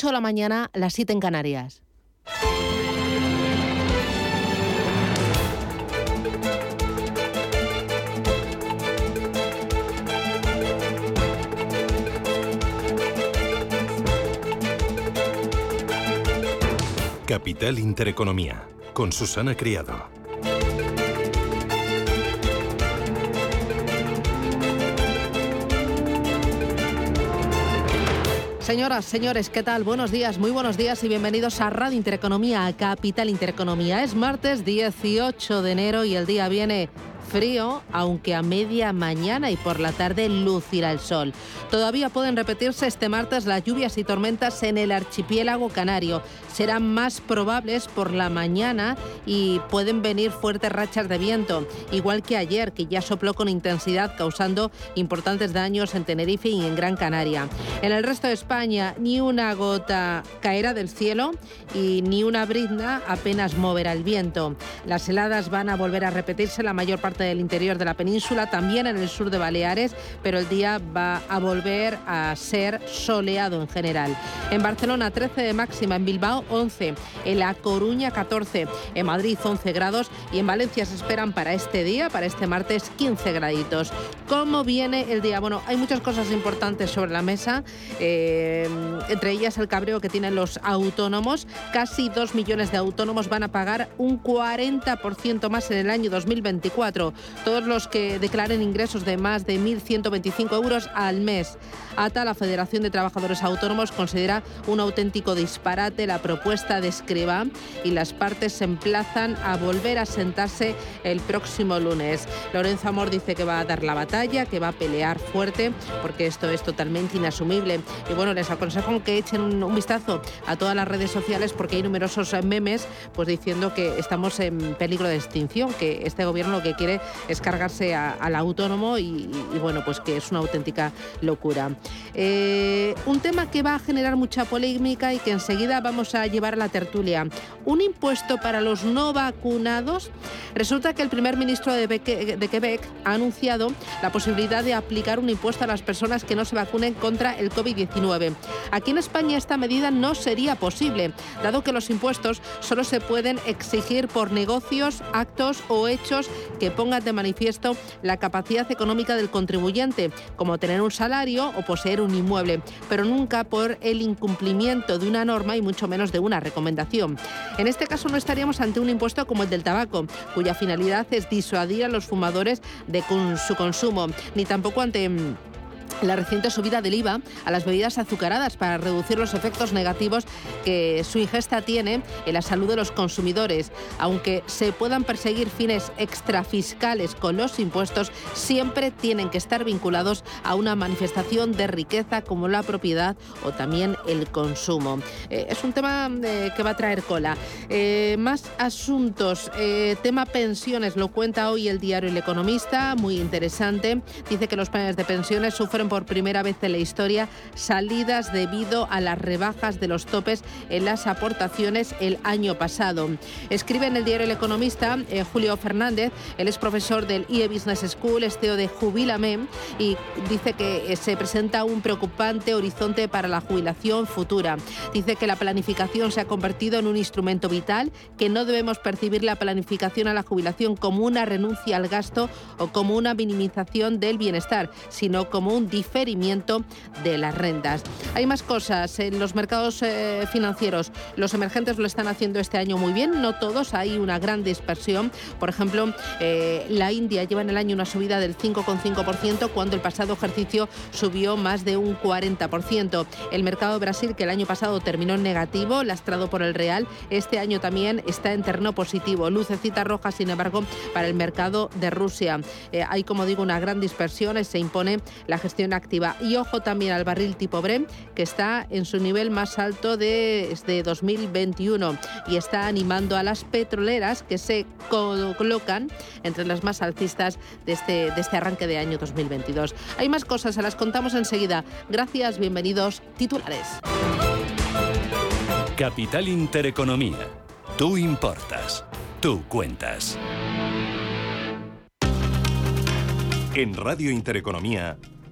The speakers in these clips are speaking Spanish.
8 de la mañana, las 7 en Canarias. Capital Intereconomía, con Susana Criado. Señoras, señores, ¿qué tal? Buenos días, muy buenos días y bienvenidos a Radio Intereconomía, a Capital Intereconomía. Es martes 18 de enero y el día viene frío, aunque a media mañana y por la tarde lucirá el sol. Todavía pueden repetirse este martes las lluvias y tormentas en el archipiélago canario. Serán más probables por la mañana y pueden venir fuertes rachas de viento, igual que ayer, que ya sopló con intensidad causando importantes daños en Tenerife y en Gran Canaria. En el resto de España ni una gota caerá del cielo y ni una brizna apenas moverá el viento. Las heladas van a volver a repetirse la mayor parte del interior de la península, también en el sur de Baleares, pero el día va a volver a ser soleado en general. En Barcelona 13 de máxima, en Bilbao 11, en La Coruña 14, en Madrid 11 grados y en Valencia se esperan para este día, para este martes 15 graditos. ¿Cómo viene el día? Bueno, hay muchas cosas importantes sobre la mesa, eh, entre ellas el cabreo que tienen los autónomos. Casi 2 millones de autónomos van a pagar un 40% más en el año 2024 todos los que declaren ingresos de más de 1.125 euros al mes. ATA, la Federación de Trabajadores Autónomos, considera un auténtico disparate la propuesta de Escriba y las partes se emplazan a volver a sentarse el próximo lunes. Lorenzo Amor dice que va a dar la batalla, que va a pelear fuerte, porque esto es totalmente inasumible. Y bueno, les aconsejo que echen un, vistazo a todas las redes sociales porque hay numerosos memes pues diciendo que estamos en peligro de extinción, que este gobierno lo que quiere es cargarse al autónomo y, bueno, pues que es una auténtica locura. Eh, un tema que va a generar mucha polémica y que enseguida vamos a llevar a la tertulia. Un impuesto para los no vacunados. Resulta que el primer ministro de, de Quebec ha anunciado la posibilidad de aplicar un impuesto a las personas que no se vacunen contra el COVID-19. Aquí en España esta medida no sería posible, dado que los impuestos solo se pueden exigir por negocios, actos o hechos que pongan de manifiesto la capacidad económica del contribuyente, como tener un salario o poseer un inmueble, pero nunca por el incumplimiento de una norma y mucho menos de una recomendación. En este caso no estaríamos ante un impuesto como el del tabaco, cuya finalidad es disuadir a los fumadores de su consumo, ni tampoco ante mm, la reciente subida del IVA a las bebidas azucaradas para reducir los efectos negativos que su ingesta tiene en la salud de los consumidores. Aunque se puedan perseguir fines extrafiscales con los impuestos, siempre tienen que estar vinculados a una manifestación de riqueza como la propiedad o también el consumo. Eh, es un tema eh, que va a traer cola. Eh, más asuntos. tema pensiones, lo cuenta hoy el diario El Economista, muy interesante. Dice que los planes de pensiones sufren por primera vez en la historia salidas debido a las rebajas de los topes en las aportaciones el año pasado. Escribe en el diario El Economista eh, Julio Fernández, él es profesor del IE Business School, esteo de Jubilame, y dice que eh, se presenta un preocupante horizonte para la jubilación futura. Dice que la planificación se ha convertido en un instrumento vital, que no debemos percibir la planificación a la jubilación como una renuncia al gasto o como una minimización del bienestar, sino como un diferimiento de las rentas. Hay más cosas en los mercados eh, financieros. Los emergentes lo están haciendo este año muy bien, no todos, hay una gran dispersión. Por ejemplo, eh, la India lleva en el año una subida del 5,5% cuando el pasado ejercicio subió más de un 40%. El mercado de Brasil, que el año pasado terminó en negativo, lastrado por el real, este año también está en terreno positivo. Lucecita roja, sin embargo, para el mercado de Rusia. Eh, hay, como digo, una gran dispersión, se impone la gestión activa. Y ojo también al barril tipo Brent, que está en su nivel más alto desde 2021 y está animando a las petroleras que se colocan entre las más alcistas de este, de este arranque de año 2022. Hay más cosas, se las contamos enseguida. Gracias, bienvenidos, titulares. Capital Intereconomía. Tú importas. Tú cuentas. En Radio Intereconomía.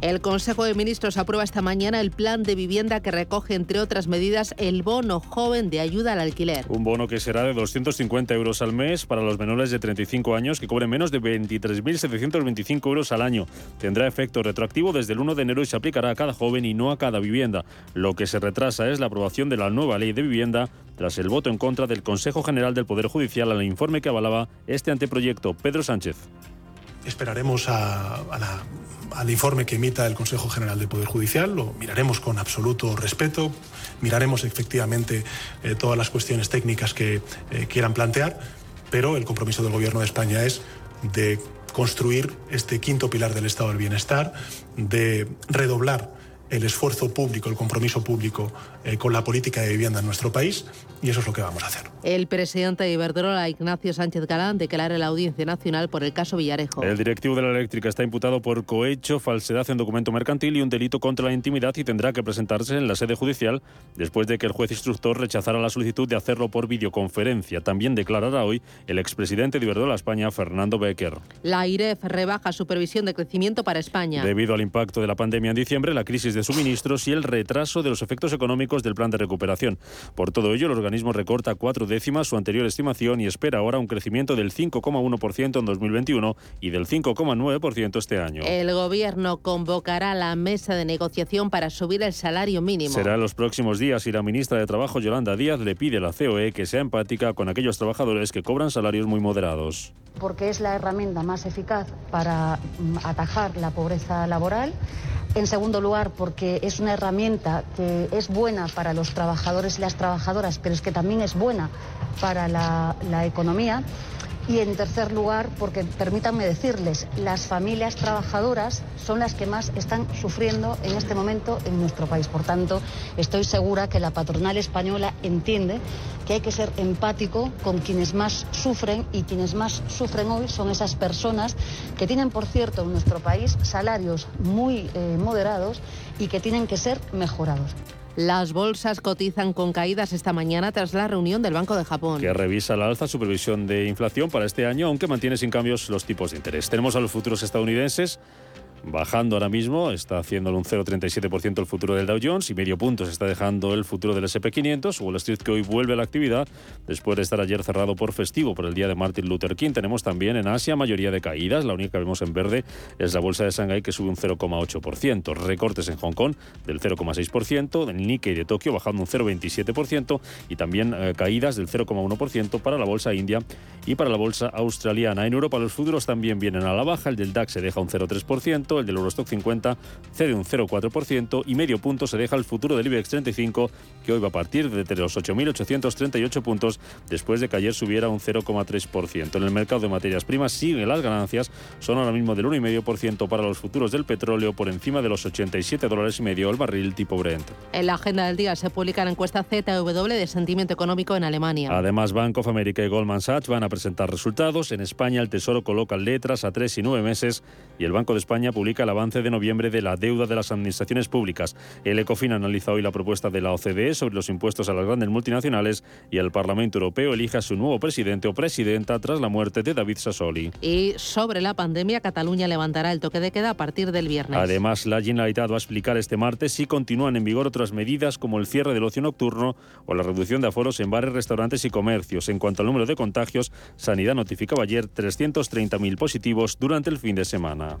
El Consejo de Ministros aprueba esta mañana el plan de vivienda que recoge, entre otras medidas, el bono joven de ayuda al alquiler. Un bono que será de 250 euros al mes para los menores de 35 años que cobren menos de 23.725 euros al año. Tendrá efecto retroactivo desde el 1 de enero y se aplicará a cada joven y no a cada vivienda. Lo que se retrasa es la aprobación de la nueva ley de vivienda tras el voto en contra del Consejo General del Poder Judicial al informe que avalaba este anteproyecto. Pedro Sánchez. Esperaremos al informe que emita el Consejo General del Poder Judicial, lo miraremos con absoluto respeto, miraremos efectivamente eh, todas las cuestiones técnicas que eh, quieran plantear, pero el compromiso del Gobierno de España es de construir este quinto pilar del Estado del Bienestar, de redoblar el esfuerzo público, el compromiso público eh, con la política de vivienda en nuestro país y eso es lo que vamos a hacer. El presidente de Iberdrola, Ignacio Sánchez Galán, declara en la Audiencia Nacional por el caso Villarejo. El directivo de la eléctrica está imputado por cohecho, falsedad en documento mercantil y un delito contra la intimidad y tendrá que presentarse en la sede judicial después de que el juez instructor rechazara la solicitud de hacerlo por videoconferencia. También declarará hoy el expresidente de Iberdrola España, Fernando Becker. La IREF rebaja su previsión de crecimiento para España. Debido al impacto de la pandemia en diciembre, la crisis de suministros y el retraso de los efectos económicos del plan de recuperación. Por todo ello, el organismo recorta cuatro décimas su anterior estimación y espera ahora un crecimiento del 5,1% en 2021 y del 5,9% este año. El gobierno convocará la mesa de negociación para subir el salario mínimo. Será en los próximos días y la ministra de Trabajo, Yolanda Díaz, le pide a la COE que sea empática con aquellos trabajadores que cobran salarios muy moderados. Porque es la herramienta más eficaz para mm, atajar la pobreza laboral en segundo lugar, porque es una herramienta que es buena para los trabajadores y las trabajadoras, pero es que también es buena para la, la economía. Y en tercer lugar, porque permítanme decirles, las familias trabajadoras son las que más están sufriendo en este momento en nuestro país. Por tanto, estoy segura que la patronal española entiende que hay que ser empático con quienes más sufren y quienes más sufren hoy son esas personas que tienen, por cierto, en nuestro país salarios muy eh, moderados y que tienen que ser mejorados. Las bolsas cotizan con caídas esta mañana tras la reunión del Banco de Japón. Que revisa la alza su previsión de inflación para este año, aunque mantiene sin cambios los tipos de interés. Tenemos a los futuros estadounidenses bajando ahora mismo, está haciendo un 0,37% el futuro del Dow Jones y medio punto se está dejando el futuro del SP500, Wall Street que hoy vuelve a la actividad después de estar ayer cerrado por festivo por el día de Martin Luther King. Tenemos también en Asia mayoría de caídas, la única que vemos en verde es la bolsa de Shanghái que sube un 0,8%, recortes en Hong Kong del 0,6%, el Nikkei de Tokio bajando un 0,27% y también eh, caídas del 0,1% para la bolsa india y para la bolsa australiana. En Europa los futuros también vienen a la baja, el del DAX se deja un 0,3%, el del Eurostock 50 cede un 0,4% y medio punto se deja el futuro del IBEX 35, que hoy va a partir de los 8.838 puntos después de que ayer subiera un 0,3%. En el mercado de materias primas siguen las ganancias, son ahora mismo del 1,5% para los futuros del petróleo por encima de los 87 dólares y medio el barril tipo Brent. En la agenda del día se publica la encuesta ZW de sentimiento económico en Alemania. Además, Bank of America y Goldman Sachs van a presentar resultados. En España el Tesoro coloca letras a tres y nueve meses y el Banco de España publica el avance de noviembre de la deuda de las administraciones públicas. El ECOFIN analiza hoy la propuesta de la OCDE sobre los impuestos a las grandes multinacionales y el Parlamento Europeo elige a su nuevo presidente o presidenta tras la muerte de David Sassoli. Y sobre la pandemia, Cataluña levantará el toque de queda a partir del viernes. Además, la Generalitat va a explicar este martes si continúan en vigor otras medidas como el cierre del ocio nocturno o la reducción de aforos en bares, restaurantes y comercios. En cuanto al número de contagios, Sanidad notificaba ayer 330.000 positivos durante el fin de semana.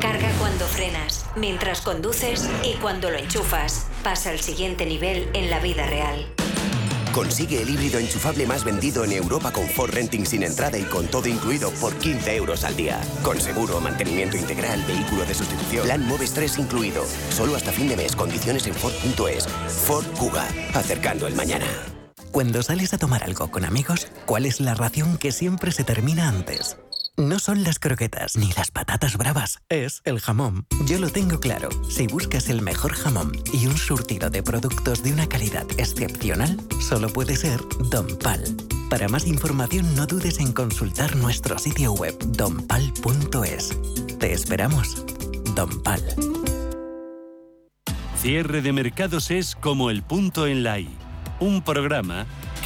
Carga cuando frenas, mientras conduces y cuando lo enchufas. Pasa al siguiente nivel en la vida real. Consigue el híbrido enchufable más vendido en Europa con Ford Renting sin entrada y con todo incluido por 15 euros al día. Con seguro, mantenimiento integral, vehículo de sustitución, plan Moves 3 incluido. Solo hasta fin de mes, condiciones en Ford.es. Ford Kuga, acercando el mañana. Cuando sales a tomar algo con amigos, ¿cuál es la ración que siempre se termina antes? No son las croquetas ni las patatas bravas, es el jamón. Yo lo tengo claro. Si buscas el mejor jamón y un surtido de productos de una calidad excepcional, solo puede ser Don Pal. Para más información no dudes en consultar nuestro sitio web donpal.es. Te esperamos. Don Pal. Cierre de mercados es como el punto en la I. Un programa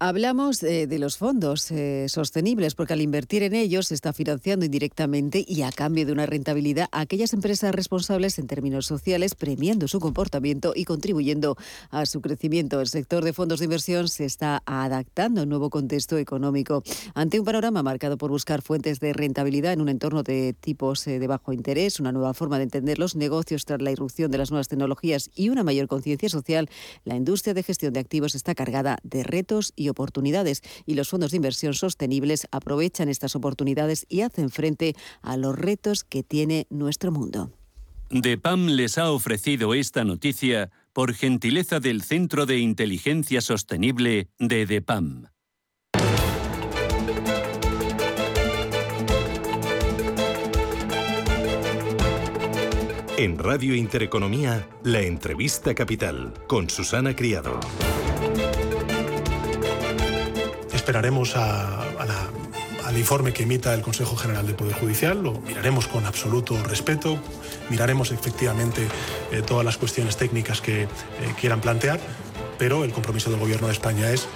Hablamos de, de los fondos eh, sostenibles porque al invertir en ellos se está financiando indirectamente y a cambio de una rentabilidad a aquellas empresas responsables en términos sociales, premiando su comportamiento y contribuyendo a su crecimiento. El sector de fondos de inversión se está adaptando a un nuevo contexto económico. Ante un panorama marcado por buscar fuentes de rentabilidad en un entorno de tipos eh, de bajo interés, una nueva forma de entender los negocios tras la irrupción de las nuevas tecnologías y una mayor conciencia social, la industria de gestión de activos está cargada de retos y oportunidades y los fondos de inversión sostenibles aprovechan estas oportunidades y hacen frente a los retos que tiene nuestro mundo. DEPAM les ha ofrecido esta noticia por gentileza del Centro de Inteligencia Sostenible de DEPAM. En Radio Intereconomía, la entrevista capital con Susana Criado. Esperaremos al informe que emita el Consejo General del Poder Judicial, lo miraremos con absoluto respeto, miraremos efectivamente eh, todas las cuestiones técnicas que eh, quieran plantear, pero el compromiso del Gobierno de España es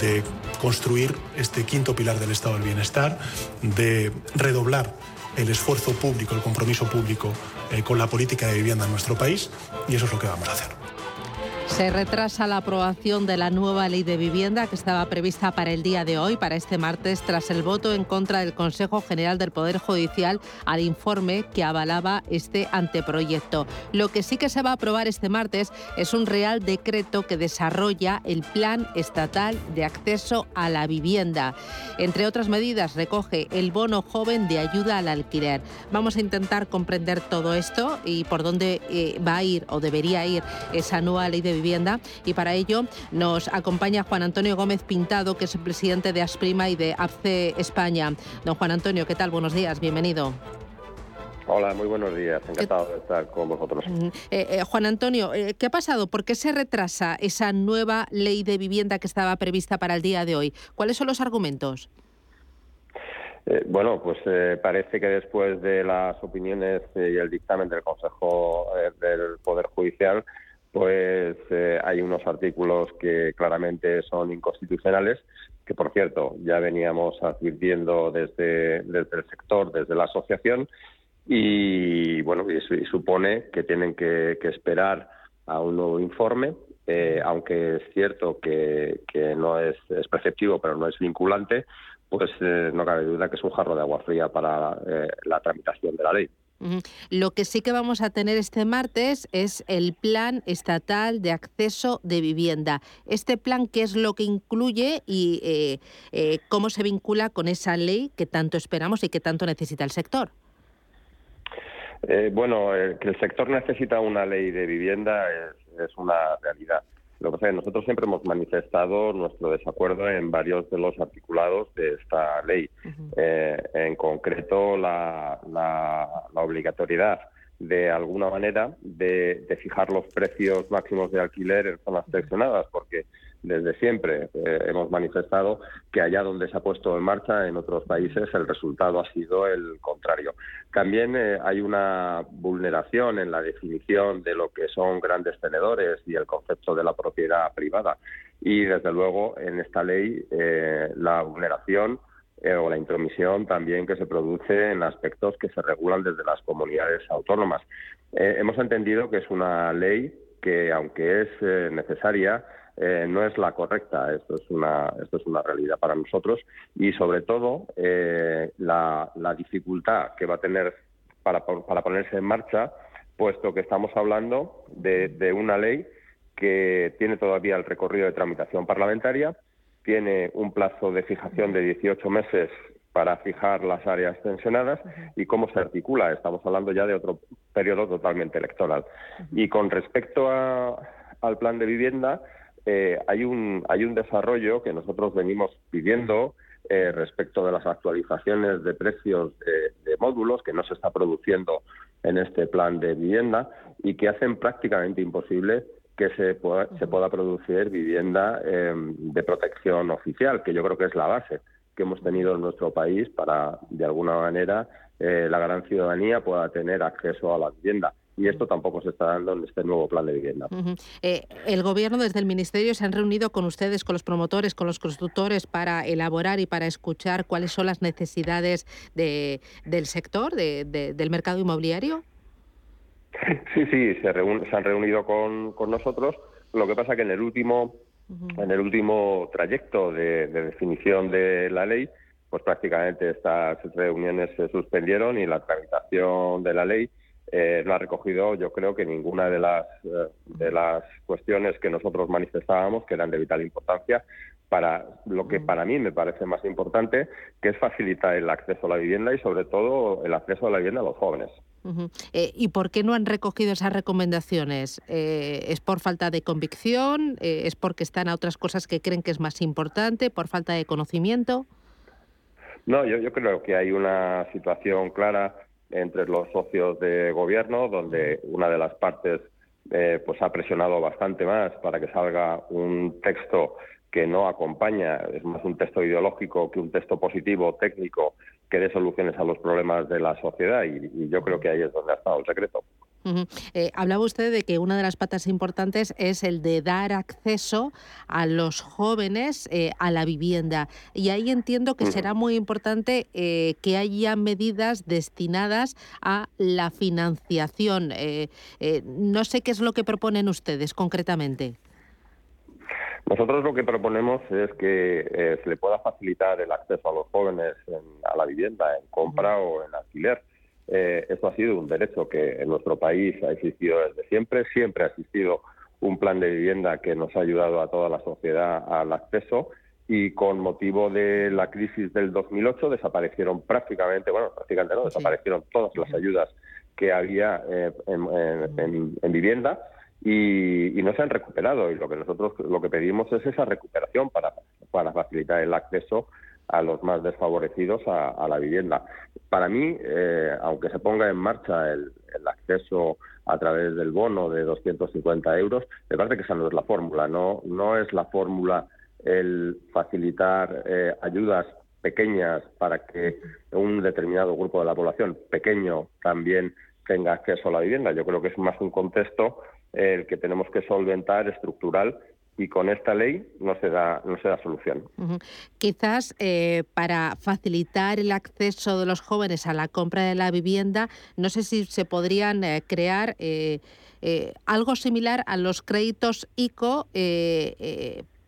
de construir este quinto pilar del Estado del Bienestar, de redoblar el esfuerzo público, el compromiso público eh, con la política de vivienda en nuestro país y eso es lo que vamos a hacer. Se retrasa la aprobación de la nueva ley de vivienda que estaba prevista para el día de hoy, para este martes, tras el voto en contra del Consejo General del Poder Judicial al informe que avalaba este anteproyecto. Lo que sí que se va a aprobar este martes es un real decreto que desarrolla el Plan Estatal de Acceso a la Vivienda. Entre otras medidas, recoge el bono joven de ayuda al alquiler. Vamos a intentar comprender todo esto y por dónde eh, va a ir o debería ir esa nueva ley de vivienda. Y para ello nos acompaña Juan Antonio Gómez Pintado, que es el presidente de Asprima y de APCE España. Don Juan Antonio, ¿qué tal? Buenos días, bienvenido. Hola, muy buenos días. Encantado de estar con vosotros. Mm, eh, eh, Juan Antonio, eh, ¿qué ha pasado? ¿Por qué se retrasa esa nueva ley de vivienda que estaba prevista para el día de hoy? ¿Cuáles son los argumentos? Eh, bueno, pues eh, parece que después de las opiniones eh, y el dictamen del Consejo del Poder Judicial, pues eh, hay unos artículos que claramente son inconstitucionales, que por cierto ya veníamos advirtiendo desde, el sector, desde la asociación, y bueno, y, su- y supone que tienen que, esperar a un nuevo informe, eh, aunque es cierto que, no es, es preceptivo, pero no es vinculante, pues eh, no cabe duda que es un jarro de agua fría para la tramitación de la ley. Lo que sí que vamos a tener este martes es el Plan Estatal de Acceso de Vivienda. Este plan, ¿qué es lo que incluye y eh, eh, cómo se vincula con esa ley que tanto esperamos y que tanto necesita el sector? Eh, bueno, que el sector necesita una ley de vivienda es, es una realidad. Lo que pasa es que nosotros siempre hemos manifestado nuestro desacuerdo en varios de los articulados de esta ley. Eh, en concreto, la, la- la obligatoriedad de alguna manera de, fijar los precios máximos de alquiler en zonas seleccionadas, porque desde siempre eh, hemos manifestado que allá donde se ha puesto en marcha en otros países el resultado ha sido el contrario. También eh, hay una vulneración en la definición de lo que son grandes tenedores y el concepto de la propiedad privada. Y desde luego en esta ley eh, la vulneración o la intromisión también que se produce en aspectos que se regulan desde las comunidades autónomas. hemos entendido que es una ley que, aunque es necesaria, eh, no es la correcta. Esto es una, esto es una realidad para nosotros y, sobre todo, eh, la, dificultad que va a tener para, para, ponerse en marcha, puesto que estamos hablando de, una ley que tiene todavía el recorrido de tramitación parlamentaria, tiene un plazo de fijación de 18 meses para fijar las áreas tensionadas y cómo se articula. Estamos hablando ya de otro periodo totalmente electoral. Y con respecto al plan de vivienda, eh, hay, un, hay un desarrollo que nosotros venimos pidiendo eh, respecto de las actualizaciones de precios de, módulos que no se está produciendo en este plan de vivienda y que hacen prácticamente imposible que se pueda, se pueda producir vivienda em, de protección oficial, que yo creo que es la base que hemos tenido en nuestro país para, de alguna manera, eh, la gran ciudadanía pueda tener acceso a la vivienda y esto tampoco se está dando en este nuevo plan de vivienda. Eh, el Gobierno desde el Ministerio se han reunido con ustedes, con los promotores, con los constructores para elaborar y para escuchar cuáles son las necesidades de, del sector, de, del mercado inmobiliario. Sí, sí, se, se han reunido con, con, nosotros. Lo que pasa que en el último, en el último trayecto de, de definición de la ley, pues prácticamente estas reuniones se suspendieron y la tramitación de la ley eh, no ha recogido, yo creo que ninguna de las, eh, de las cuestiones que nosotros manifestábamos, que eran de vital importancia, para lo que para mí me parece más importante, que es facilitar el acceso a la vivienda y sobre todo el acceso a la vivienda a los jóvenes. Eh, ¿Y por qué no han recogido esas recomendaciones? ¿Es por falta de convicción? ¿Es porque están a otras cosas que creen que es más importante? ¿Por falta de conocimiento? No, yo, yo creo que hay una situación clara entre los socios de gobierno, donde una de las partes eh, pues ha presionado bastante más para que salga un texto que no acompaña, es más un texto ideológico que un texto positivo, técnico, que dé soluciones a los problemas de la sociedad y yo creo que ahí es donde ha estado el secreto. Eh, hablaba usted de que una de las patas importantes es el de dar acceso a los jóvenes eh, a la vivienda. Y ahí entiendo que será muy importante eh, que haya medidas destinadas a la financiación. no sé qué es lo que proponen ustedes concretamente. Nosotros lo que proponemos es que se le pueda facilitar el acceso a los jóvenes a la vivienda en compra o en alquiler. Eh, esto ha sido un derecho que en nuestro país ha existido desde siempre. Siempre ha existido un plan de vivienda que nos ha ayudado a toda la sociedad al acceso y con motivo de la crisis del 2008 desaparecieron prácticamente, bueno, prácticamente no, desaparecieron todas las ayudas que había eh, en, vivienda y, no se han recuperado. Y lo que nosotros lo que pedimos es esa recuperación para, para facilitar el acceso a los más desfavorecidos a, la vivienda. Para mí, eh, aunque se ponga en marcha el, acceso a través del bono de 250 euros, me parece que esa no es la fórmula. No, no es la fórmula el facilitar eh, ayudas pequeñas para que un determinado grupo de la población pequeño también tenga acceso a la vivienda. Yo creo que es más un contexto el que tenemos que solventar estructural y con esta ley no se da, no se da solución. Quizás eh, para facilitar el acceso de los jóvenes a la compra de la vivienda, no sé si se podrían eh, crear eh, algo similar a los créditos ICO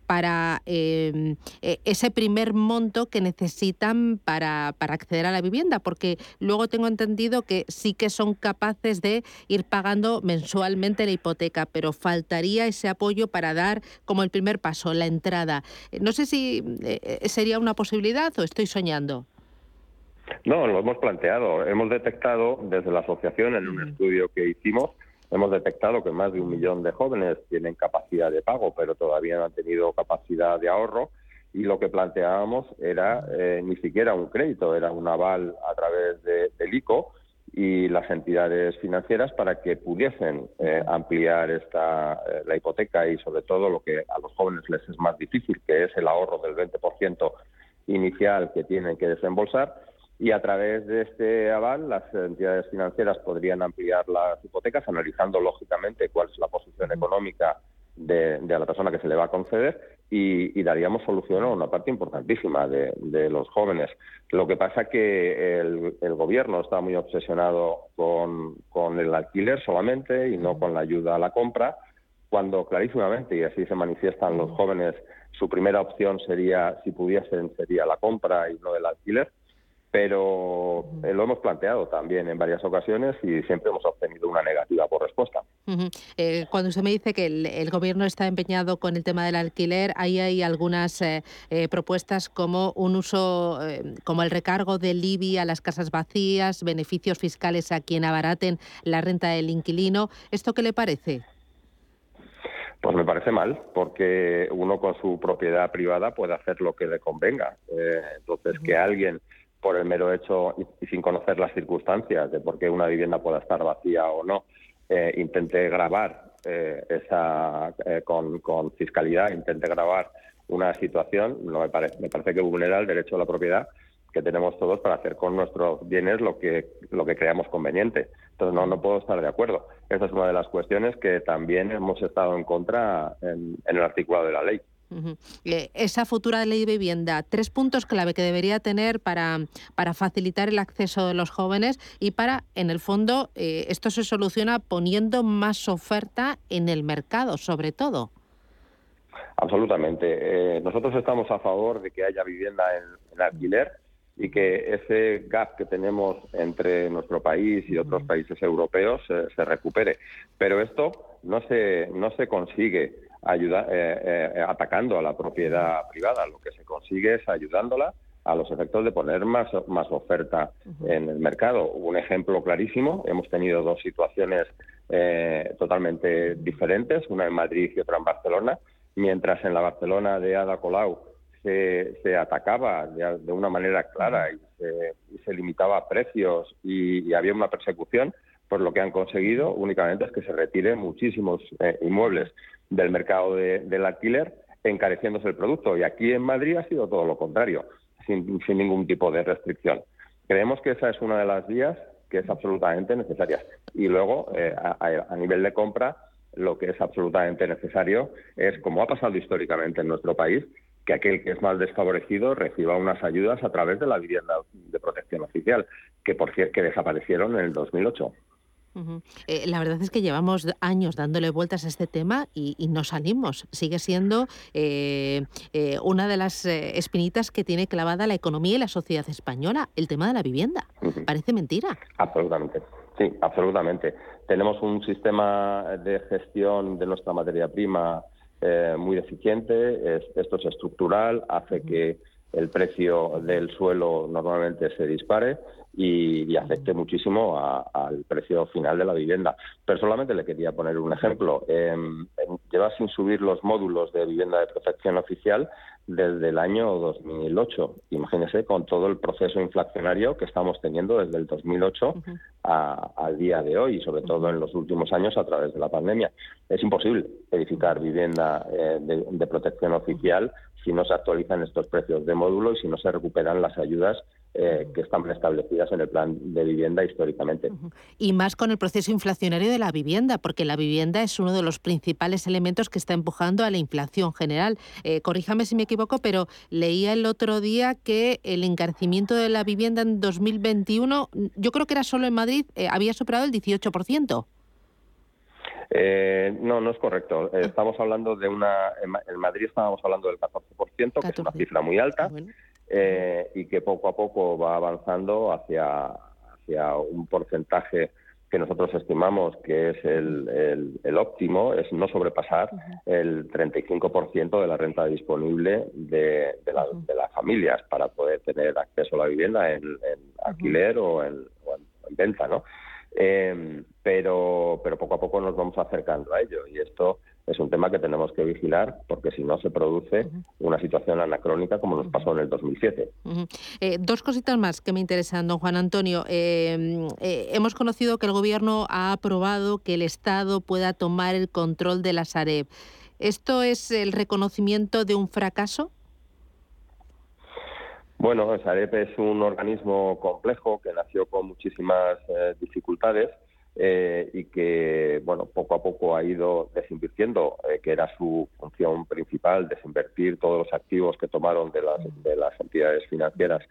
para em, e, ese primer monto que necesitan para, para, acceder a la vivienda, porque luego tengo entendido que sí que son capaces de ir pagando mensualmente la hipoteca, pero faltaría ese apoyo para dar como el primer paso, la entrada. No sé si eh, eh, sería una posibilidad o estoy soñando. No, lo hemos planteado. Hemos detectado desde la asociación en un estudio que hicimos Hemos detectado que más de un millón de jóvenes tienen capacidad de pago, pero todavía no han tenido capacidad de ahorro y lo que planteábamos era eh, ni siquiera un crédito, era un aval a través de, del ICO y las entidades financieras para que pudiesen eh, ampliar esta, eh, la hipoteca y sobre todo lo que a los jóvenes les es más difícil, que es el ahorro del 20% inicial que tienen que desembolsar. Y a través de este aval, las entidades financieras podrían ampliar las hipotecas, analizando lógicamente cuál es la posición económica de, la persona que se le va a conceder y, daríamos solución a una parte importantísima de, los jóvenes. Lo que pasa que el, gobierno está muy obsesionado con, con, el alquiler solamente y no con la ayuda a la compra, cuando clarísimamente, y así se manifiestan los jóvenes, su primera opción sería, si pudiesen, sería la compra y no el alquiler pero eh, lo hemos planteado también en varias ocasiones y siempre hemos obtenido una negativa por respuesta. Eh, cuando usted me dice que el, gobierno está empeñado con el tema del alquiler, ahí hay algunas eh, propuestas como un uso, como el recargo del IBI a las casas vacías, beneficios fiscales a quien abaraten la renta del inquilino. ¿Esto qué le parece? Pues me parece mal, porque uno con su propiedad privada puede hacer lo que le convenga. entonces, que alguien por el mero hecho y, sin conocer las circunstancias de por qué una vivienda pueda estar vacía o no, eh, intente grabar eh, esa eh, con, fiscalidad, intente grabar una situación, no me parece, me parece que vulnera el derecho a la propiedad que tenemos todos para hacer con nuestros bienes lo que lo que creamos conveniente. Entonces no no puedo estar de acuerdo. Esa es una de las cuestiones que también hemos estado en contra en el articulado de la ley. Eh, esa futura ley de vivienda, tres puntos clave que debería tener para, para facilitar el acceso de los jóvenes y para, en el fondo, eh, esto se soluciona poniendo más oferta en el mercado, sobre todo. Absolutamente. Eh, nosotros estamos a favor de que haya vivienda en, alquiler y que ese gap que tenemos entre nuestro país y otros países europeos se recupere. Pero esto no se, no se consigue ayuda, eh, eh, atacando a la propiedad privada. Lo que se consigue es ayudándola a los efectos de poner más, más oferta en el mercado. Un ejemplo clarísimo, hemos tenido dos situaciones eh, totalmente diferentes, una en Madrid y otra en Barcelona, mientras en la Barcelona de Ada Colau se, se atacaba de, una manera clara y se, limitaba precios y, había una persecución, pues lo que han conseguido únicamente es que se retiren muchísimos inmuebles del mercado del alquiler, encareciéndose el producto. Y aquí en Madrid ha sido todo lo contrario, sin, ningún tipo de restricción. Creemos que esa es una de las vías que es absolutamente necesaria. Y luego, eh, a, nivel de compra, lo que es absolutamente necesario es, como ha pasado históricamente en nuestro país, que aquel que es más desfavorecido reciba unas ayudas a través de la vivienda de protección oficial, que por cierto que desaparecieron en el 2008. Eh, la verdad es que llevamos años dándole vueltas a este tema y, no salimos. Sigue siendo eh, eh, una de las espinitas que tiene clavada la economía y la sociedad española, el tema de la vivienda. Parece mentira. Absolutamente. Sí, absolutamente. Tenemos un sistema de gestión de nuestra materia prima muy deficiente. esto es estructural, hace que el precio del suelo normalmente se dispare y, afecte muchísimo al precio final de la vivienda. Pero solamente le quería poner un ejemplo. lleva sin subir los módulos de vivienda de protección oficial desde el año 2008. Imagínese con todo el proceso inflacionario que estamos teniendo desde el 2008 al día de hoy, y sobre todo en los últimos años a través de la pandemia. Es imposible edificar vivienda eh, de protección oficial si no se actualizan estos precios de módulo y si no se recuperan las ayudas eh, que están establecidas en el plan de vivienda históricamente. Y más con el proceso inflacionario de la vivienda, porque la vivienda es uno de los principales elementos que está empujando a la inflación general. Eh, corríjame si me equivoco, pero leía el otro día que el encarecimiento de la vivienda en 2021, yo creo que era solo en Madrid, eh, había superado el 18%. Eh, no, no es correcto. Ah. estamos hablando de una. En Madrid estábamos hablando del 14%, que es una cifra muy alta, eh, y que poco a poco va avanzando hacia, hacia un porcentaje que nosotros estimamos que es el, el, óptimo, es no sobrepasar el 35% de la renta disponible de, de, las familias para poder tener acceso a la vivienda en, alquiler o en, o en venta, ¿no? Eh, pero, pero poco a poco nos vamos acercando a ello y esto es un tema que tenemos que vigilar porque si no se produce una situación anacrónica como nos pasó en el 2007. Eh, dos cositas más que me interesan, don Juan Antonio. Eh, eh, hemos conocido que el Gobierno ha aprobado que el Estado pueda tomar el control de la Sareb. ¿Esto es el reconocimiento de un fracaso? Bueno, Sareb es un organismo complejo que nació con muchísimas dificultades eh, y que bueno poco a poco ha ido desinvirtiendo, eh, que era su función principal, desinvertir todos los activos que tomaron de las, de las entidades financieras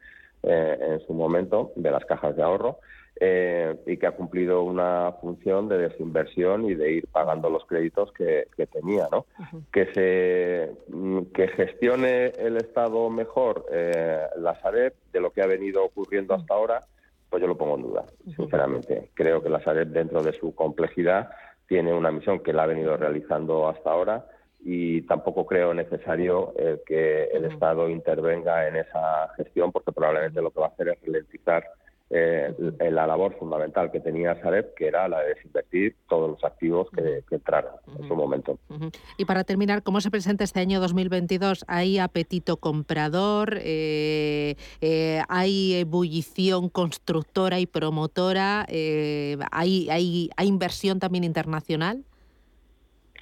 eh, en su momento, de las cajas de ahorro, y que ha cumplido una función de desinversión y de ir pagando los créditos que, tenía, ¿no? Que se mm, que gestione el Estado mejor la Sareb de lo que ha venido ocurriendo hasta ahora pues yo lo pongo en duda, sinceramente. Creo que la Sareb, dentro de su complejidad, tiene una misión que la ha venido realizando hasta ahora y tampoco creo necesario eh, que el Estado intervenga en esa gestión porque probablemente lo que va a hacer es ralentizar eh, la labor fundamental que tenía Sareb, que era la de desinvertir todos los activos que, entraron en su momento. Y para terminar, ¿cómo se presenta este año 2022? ¿Hay apetito comprador? Eh, eh, ¿Hay ebullición constructora y promotora? ¿hay, hay, ¿Hay inversión también internacional?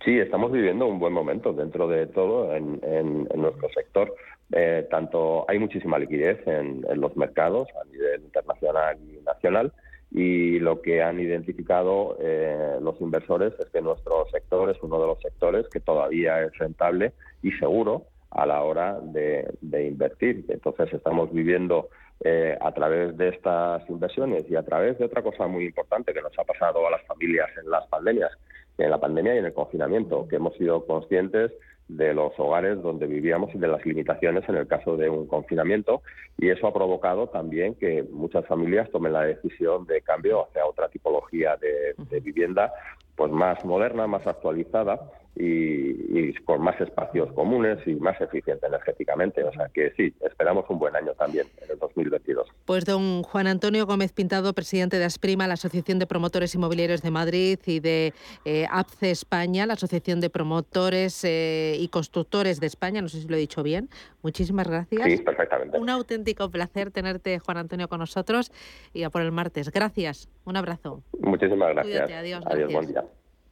Sí, estamos viviendo un buen momento dentro de todo en, en nuestro sector. Eh, tanto hay muchísima liquidez en, los mercados a nivel internacional y nacional y lo que han identificado eh, los inversores es que nuestro sector es uno de los sectores que todavía es rentable y seguro a la hora de, invertir. Entonces estamos viviendo eh, a través de estas inversiones y a través de otra cosa muy importante que nos ha pasado a las familias en las pandemias, en la pandemia y en el confinamiento, que hemos sido conscientes de los hogares donde vivíamos y de las limitaciones en el caso de un confinamiento. Y eso ha provocado también que muchas familias tomen la decisión de cambio hacia otra tipología de, de vivienda pues más moderna, más actualizada y, con más espacios comunes y más eficiente energéticamente. O sea que sí, esperamos un buen año también en el 2022. Pues don Juan Antonio Gómez Pintado, presidente de Asprima, la Asociación de Promotores Inmobiliarios de Madrid y de eh, APCE España, la Asociación de Promotores eh, y Constructores de España, no sé si lo he dicho bien. Muchísimas gracias. Sí, perfectamente. Un auténtico placer tenerte, Juan Antonio, con nosotros y a por el martes. Gracias. Un abrazo. Muchísimas gracias. adiós. Adiós, buen día.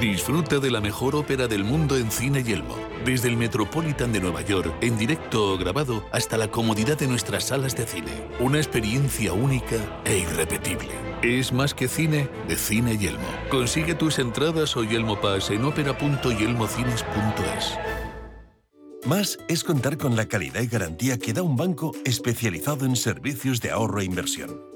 Disfruta de la mejor ópera del mundo en Cine Yelmo. Desde el Metropolitan de Nueva York, en directo o grabado, hasta la comodidad de nuestras salas de cine. Una experiencia única e irrepetible. Es más que cine de Cine Yelmo. Consigue tus entradas o Yelmo Pass en ópera.yelmocines.es. Más es contar con la calidad y garantía que da un banco especializado en servicios de ahorro e inversión.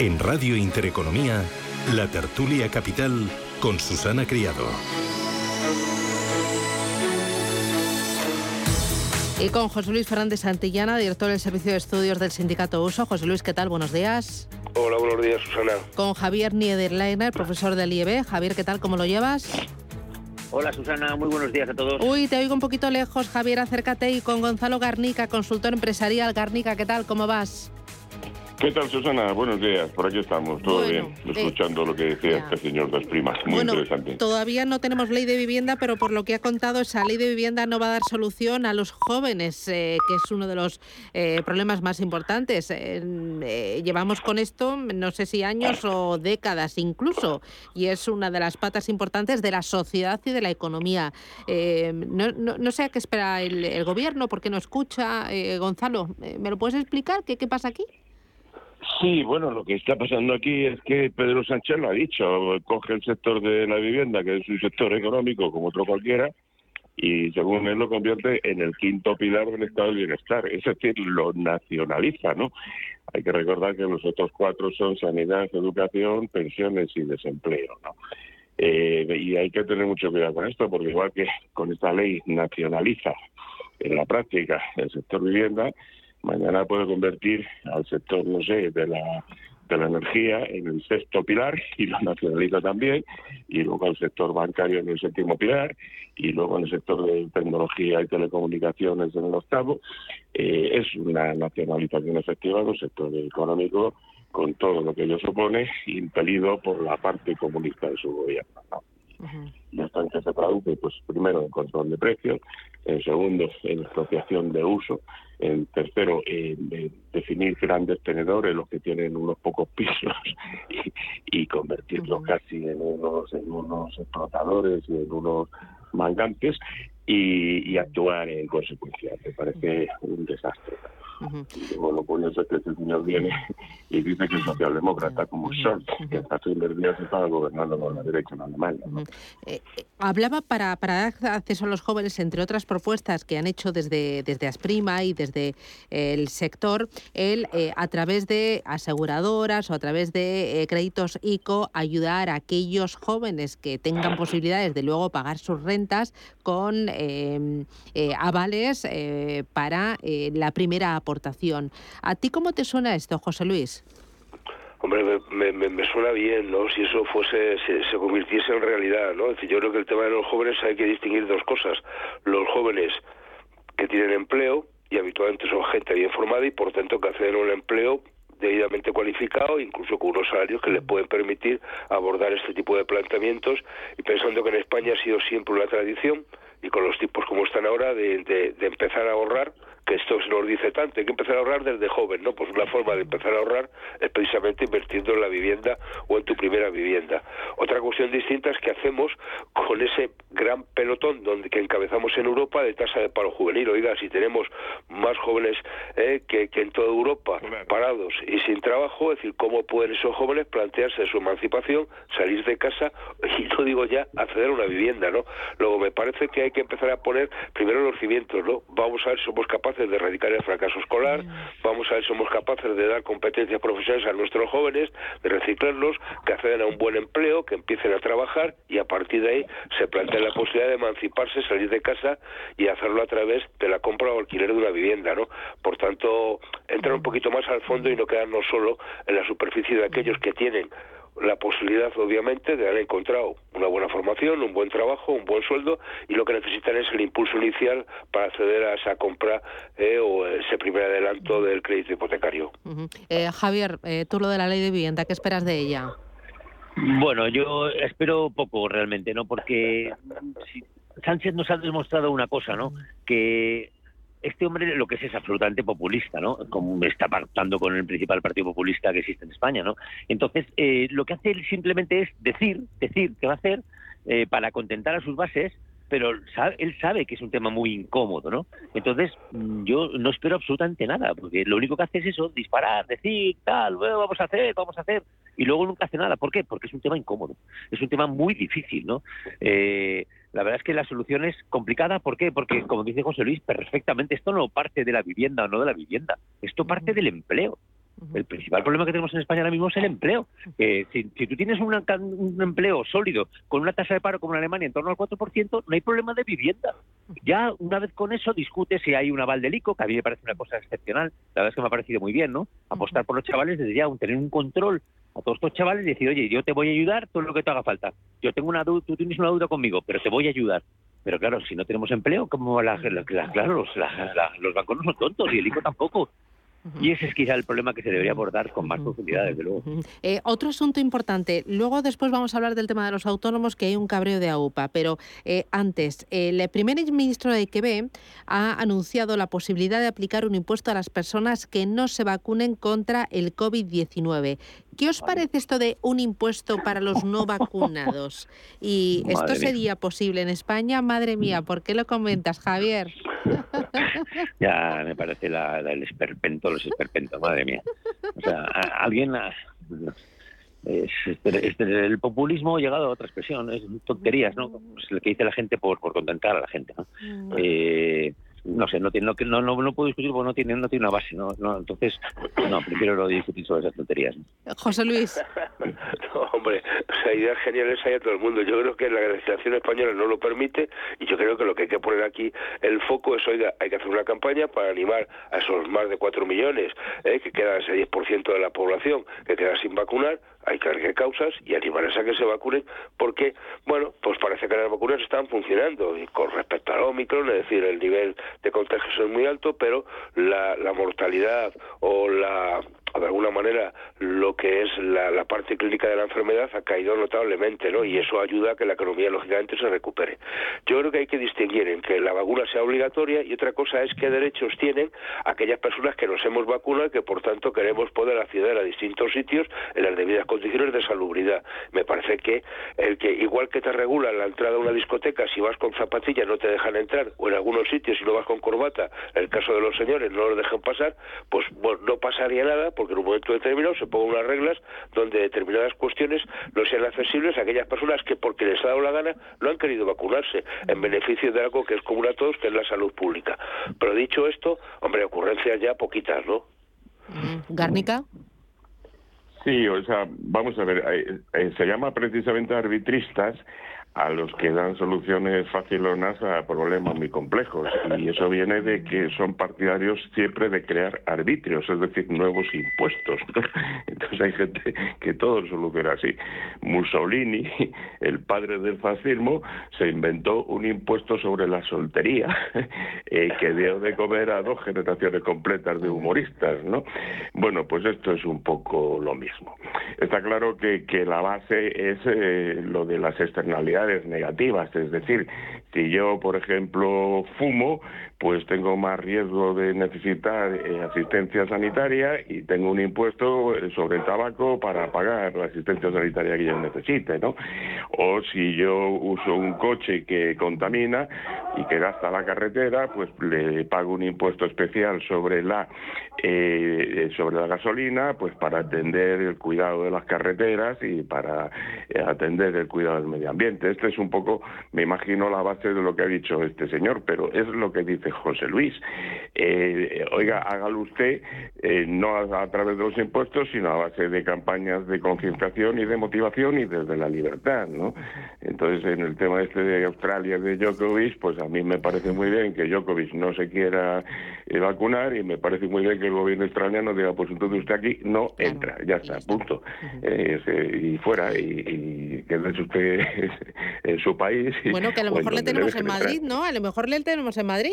En Radio Intereconomía, la tertulia capital con Susana Criado. Y con José Luis Fernández Santillana, director del Servicio de Estudios del Sindicato Uso. José Luis, ¿qué tal? Buenos días. Hola, buenos días, Susana. Con Javier Niederleiner, profesor del IEB. Javier, ¿qué tal? ¿Cómo lo llevas? Hola Susana, muy buenos días a todos. Uy, te oigo un poquito lejos, Javier, acércate y con Gonzalo Garnica, consultor empresarial. Garnica, ¿qué tal? ¿Cómo vas? ¿Qué tal, Susana? Buenos días. Por aquí estamos, todo bien. Escuchando lo que decía este señor das primas. Muy bueno, interesante. Todavía no tenemos ley de vivienda, pero por lo que ha contado, esa ley de vivienda no va a dar solución a los jóvenes, eh, que es uno de los eh, problemas más importantes. Eh, llevamos con esto, no sé si años o décadas incluso, y es una de las patas importantes de la sociedad y de la economía. No, no, sé a qué espera el, el gobierno, por qué no escucha. Gonzalo, ¿me lo puedes explicar? ¿Qué, qué pasa aquí? Sí, bueno, lo que está pasando aquí es que Pedro Sánchez lo ha dicho, coge el sector de la vivienda, que es un sector económico como otro cualquiera, y según él lo convierte en el quinto pilar del estado del bienestar, es decir, lo nacionaliza, ¿no? Hay que recordar que los otros cuatro son sanidad, educación, pensiones y desempleo, ¿no? Eh, y hay que tener mucho cuidado con esto, porque igual que con esta ley nacionaliza en la práctica el sector vivienda, mañana puede convertir al sector, no sé, de la de la energía en el sexto pilar y lo nacionaliza también, y luego al sector bancario en el séptimo pilar, y luego en el sector de tecnología y telecomunicaciones en el octavo. Eh, es una nacionalización efectiva del sector económico con todo lo que ello supone, impelido por la parte comunista de su gobierno. ¿no? esto en qué se traduce? Pues primero en control de precios, en segundo en expropiación de uso, en tercero, en definir grandes tenedores, los que tienen unos pocos pisos, y, convertirlos casi en unos, en unos explotadores y en unos mangantes, y, actuar en consecuencia. Me parece un desastre. Y lo curioso es que este señor viene y dice que es socialdemócrata, como Scholz, que hasta su días estaba gobernando con la derecha en Alemania. Eh, eh, hablaba para, para dar acceso a los jóvenes, entre otras propuestas que han hecho desde, desde Asprima y desde eh, el sector, él a través de aseguradoras o a través de créditos ICO ayudar a aquellos jóvenes que tengan posibilidades de luego pagar sus rentas con avales para la primera aportación. ¿A ti cómo te suena esto, José Luis? Hombre, me, me, suena bien, ¿no? Si eso fuese, se, se, convirtiese en realidad, ¿no? Es decir, yo creo que el tema de los jóvenes hay que distinguir dos cosas. Los jóvenes que tienen empleo y habitualmente son gente bien formada y por tanto que acceden a un empleo debidamente cualificado, incluso con unos salarios que les pueden permitir abordar este tipo de planteamientos y pensando que en España ha sido siempre una tradición y con los tipos como están ahora de empezar a ahorrar que esto se nos dice tanto, hay que empezar a ahorrar desde joven, ¿no? Pues una forma de empezar a ahorrar es precisamente invirtiendo en la vivienda o en tu primera vivienda. Otra cuestión distinta es que hacemos con ese gran pelotón donde que encabezamos en Europa de tasa de paro juvenil. Oiga, si tenemos más jóvenes eh, que, que, en toda Europa parados y sin trabajo, es decir, ¿cómo pueden esos jóvenes plantearse su emancipación, salir de casa y no digo ya acceder a una vivienda, ¿no? Luego me parece que hay que empezar a poner primero los cimientos, ¿no? Vamos a ver si somos capaces de erradicar el fracaso escolar, vamos a ver si somos capaces de dar competencias profesionales a nuestros jóvenes, de reciclarlos, que accedan a un buen empleo, que empiecen a trabajar y a partir de ahí se plantea la posibilidad de emanciparse, salir de casa y hacerlo a través de la compra o alquiler de una vivienda, ¿no? Por tanto, entrar un poquito más al fondo y no quedarnos solo en la superficie de aquellos que tienen la posibilidad, obviamente, de haber encontrado una buena formación, un buen trabajo, un buen sueldo y lo que necesitan es el impulso inicial para acceder a esa compra eh, o ese primer adelanto del crédito hipotecario. Eh, Javier, eh, tú lo de la ley de vivienda, ¿qué esperas de ella? Bueno, yo espero poco realmente, ¿no? Porque Sánchez nos ha demostrado una cosa, ¿no? Que este hombre lo que es es absolutamente populista, ¿no? Como está pactando con el principal partido populista que existe en España, ¿no? Entonces, eh, lo que hace él simplemente es decir, decir qué va a hacer eh, para contentar a sus bases, pero él sabe que es un tema muy incómodo, ¿no? Entonces, mm, yo no espero absolutamente nada, porque lo único que hace es eso, disparar, decir, tal, bueno, vamos a hacer, vamos a hacer, y luego nunca hace nada. ¿Por qué? Porque es un tema incómodo, es un tema muy difícil, ¿no? Eh, la verdad es que la solución es complicada. ¿Por qué? Porque, como dice José Luis, perfectamente, esto no parte de la vivienda o no de la vivienda, esto parte del empleo. El principal problema que tenemos en España ahora mismo es el empleo. Eh, si, tú tienes un empleo sólido con una tasa de paro como en Alemania en torno al 4%, no hay problema de vivienda. Ya una vez con eso discute si hay un aval del ICO, que a mí me parece una cosa excepcional. La verdad es que me ha parecido muy bien, ¿no? Apostar por los chavales desde ya, tener un control a todos estos chavales y decir, oye, yo te voy a ayudar todo lo que te haga falta. Yo tengo una duda, tú tienes una duda conmigo, pero te voy a ayudar. Pero claro, si no tenemos empleo, ¿cómo la, la- la- claro, los, la- la- los bancos no son tontos y el ICO tampoco. Y ese es quizá el problema que se debería abordar con más profundidad, desde luego. Eh, otro asunto importante, luego después vamos a hablar del tema de los autónomos, que hay un cabreo de AUPA, pero eh, antes, el primer ministro de IQB ha anunciado la posibilidad de aplicar un impuesto a las personas que no se vacunen contra el COVID-19. ¿Qué os parece esto de un impuesto para los no vacunados? ¿Y esto Madre mía. sería posible en España? Madre mía, ¿por qué lo comentas, Javier? Ya me parece la, la- el esperpento, los esperpentos, madre mía. O sea, a- alguien... a- es- este- este- el populismo ha llegado a otra expresión, es tonterías, ¿no? Es lo que dice la gente por, por contentar a la gente, ¿no? Eh, no sé, no, tiene, no, no, no, no puedo discutir porque no tiene, no tiene una base, ¿no? no entonces, no, prefiero no discutir sobre esas tonterías. ¿no? José Luis. No, hombre, o sea, ideas geniales hay a todo el mundo. Yo creo que la legislación española no lo permite y yo creo que lo que hay que poner aquí el foco es, oiga, hay que hacer una campaña para animar a esos más de 4 millones, eh, que queda ese 10% de la población que queda sin vacunar, hay que qué causas y animarles a que se vacunen porque, bueno, pues parece que las vacunas están funcionando. Y con respecto al Omicron, es decir, el nivel de contagios es muy alto, pero la mortalidad o la de alguna manera lo que es la, parte clínica de la enfermedad ha caído notablemente, ¿no? Y eso ayuda a que la economía lógicamente se recupere. Yo creo que hay que distinguir en que la vacuna sea obligatoria y otra cosa es qué derechos tienen aquellas personas que nos hemos vacunado y que por tanto queremos poder acceder a distintos sitios en las debidas condiciones de salubridad. Me parece que el que igual que te regulan la entrada a una discoteca si vas con zapatillas no te dejan entrar o en algunos sitios si no vas con corbata, en el caso de los señores no los dejan pasar, pues bueno, no pasaría nada porque en un momento determinado se pongan unas reglas donde determinadas cuestiones no sean accesibles a aquellas personas que porque les ha dado la gana no han querido vacunarse en beneficio de algo que es común a todos, que es la salud pública. Pero dicho esto, hombre, ocurrencias ya poquitas, ¿no? Garnica. Sí, o sea, vamos a ver, eh, eh, se llama precisamente arbitristas a los que dan soluciones facilonas a problemas muy complejos y eso viene de que son partidarios siempre de crear arbitrios, es decir, nuevos impuestos. Entonces hay gente que todo lo soluciona así. Mussolini, el padre del fascismo, se inventó un impuesto sobre la soltería eh, que dio de comer a dos generaciones completas de humoristas, ¿no? Bueno, pues esto es un poco lo mismo. Está claro que, que la base es eh, lo de las externalidades negativas, es decir, si yo, por ejemplo, fumo, pues tengo más riesgo de necesitar eh, asistencia sanitaria y tengo un impuesto eh, sobre el tabaco para pagar la asistencia sanitaria que yo necesite, ¿no? O si yo uso un coche que contamina y que gasta la carretera, pues le pago un impuesto especial sobre la eh, sobre la gasolina, pues para atender el cuidado de las carreteras y para eh, atender el cuidado del medio ambiente. Este es un poco, me imagino, la base de lo que ha dicho este señor, pero es lo que dice José Luis. Eh, oiga, hágalo usted eh, no a, a través de los impuestos, sino a base de campañas de concienciación y de motivación y desde la libertad, ¿no? Entonces, en el tema este de Australia, de Djokovic, pues a mí me parece muy bien que Djokovic no se quiera eh, vacunar y me parece muy bien que el gobierno australiano diga, pues entonces usted aquí no entra, ya está, punto. Eh, se- y fuera, y, y quédese usted en su país. y- Bueno, que a lo mejor le tenemos en. Madrid, ¿no? A lo mejor le tenemos en Madrid.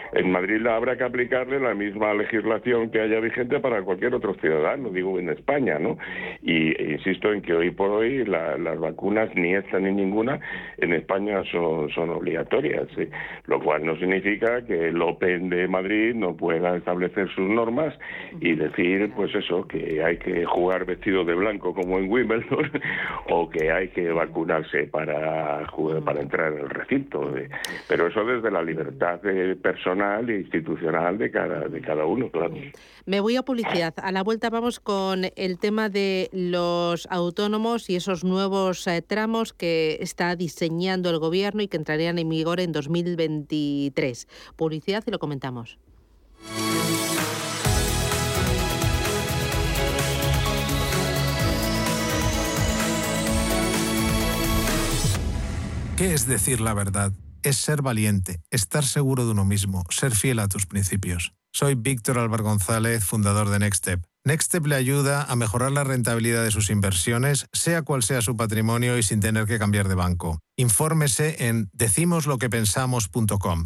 En Madrid habrá que aplicarle la misma legislación que haya vigente para cualquier otro ciudadano, digo en España, ¿no? Y e insisto en que hoy por hoy la- las vacunas, ni esta ni ninguna, en España son, son obligatorias, ¿sí? lo cual no significa que el Open de Madrid no pueda establecer sus normas y decir, pues eso, que hay que jugar vestido de blanco como en Wimbledon o que hay que vacunarse para, jugar- para entrar en el recinto. eh. Pero eso desde la libertad eh, personal e institucional de cada, de cada uno, claro. Me voy a publicidad. A la vuelta vamos con el tema de los autónomos y esos nuevos eh, tramos que está diseñando el gobierno y que entrarían en vigor en 2023. Publicidad y lo comentamos. ¿Qué es decir la verdad? Es ser valiente, estar seguro de uno mismo, ser fiel a tus principios. Soy Víctor Álvaro González, fundador de Next Step. Nextstep le ayuda a mejorar la rentabilidad de sus inversiones, sea cual sea su patrimonio y sin tener que cambiar de banco. Infórmese en decimosloquepensamos.com.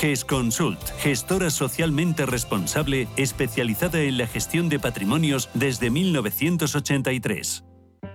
GES Consult, gestora socialmente responsable especializada en la gestión de patrimonios desde 1983.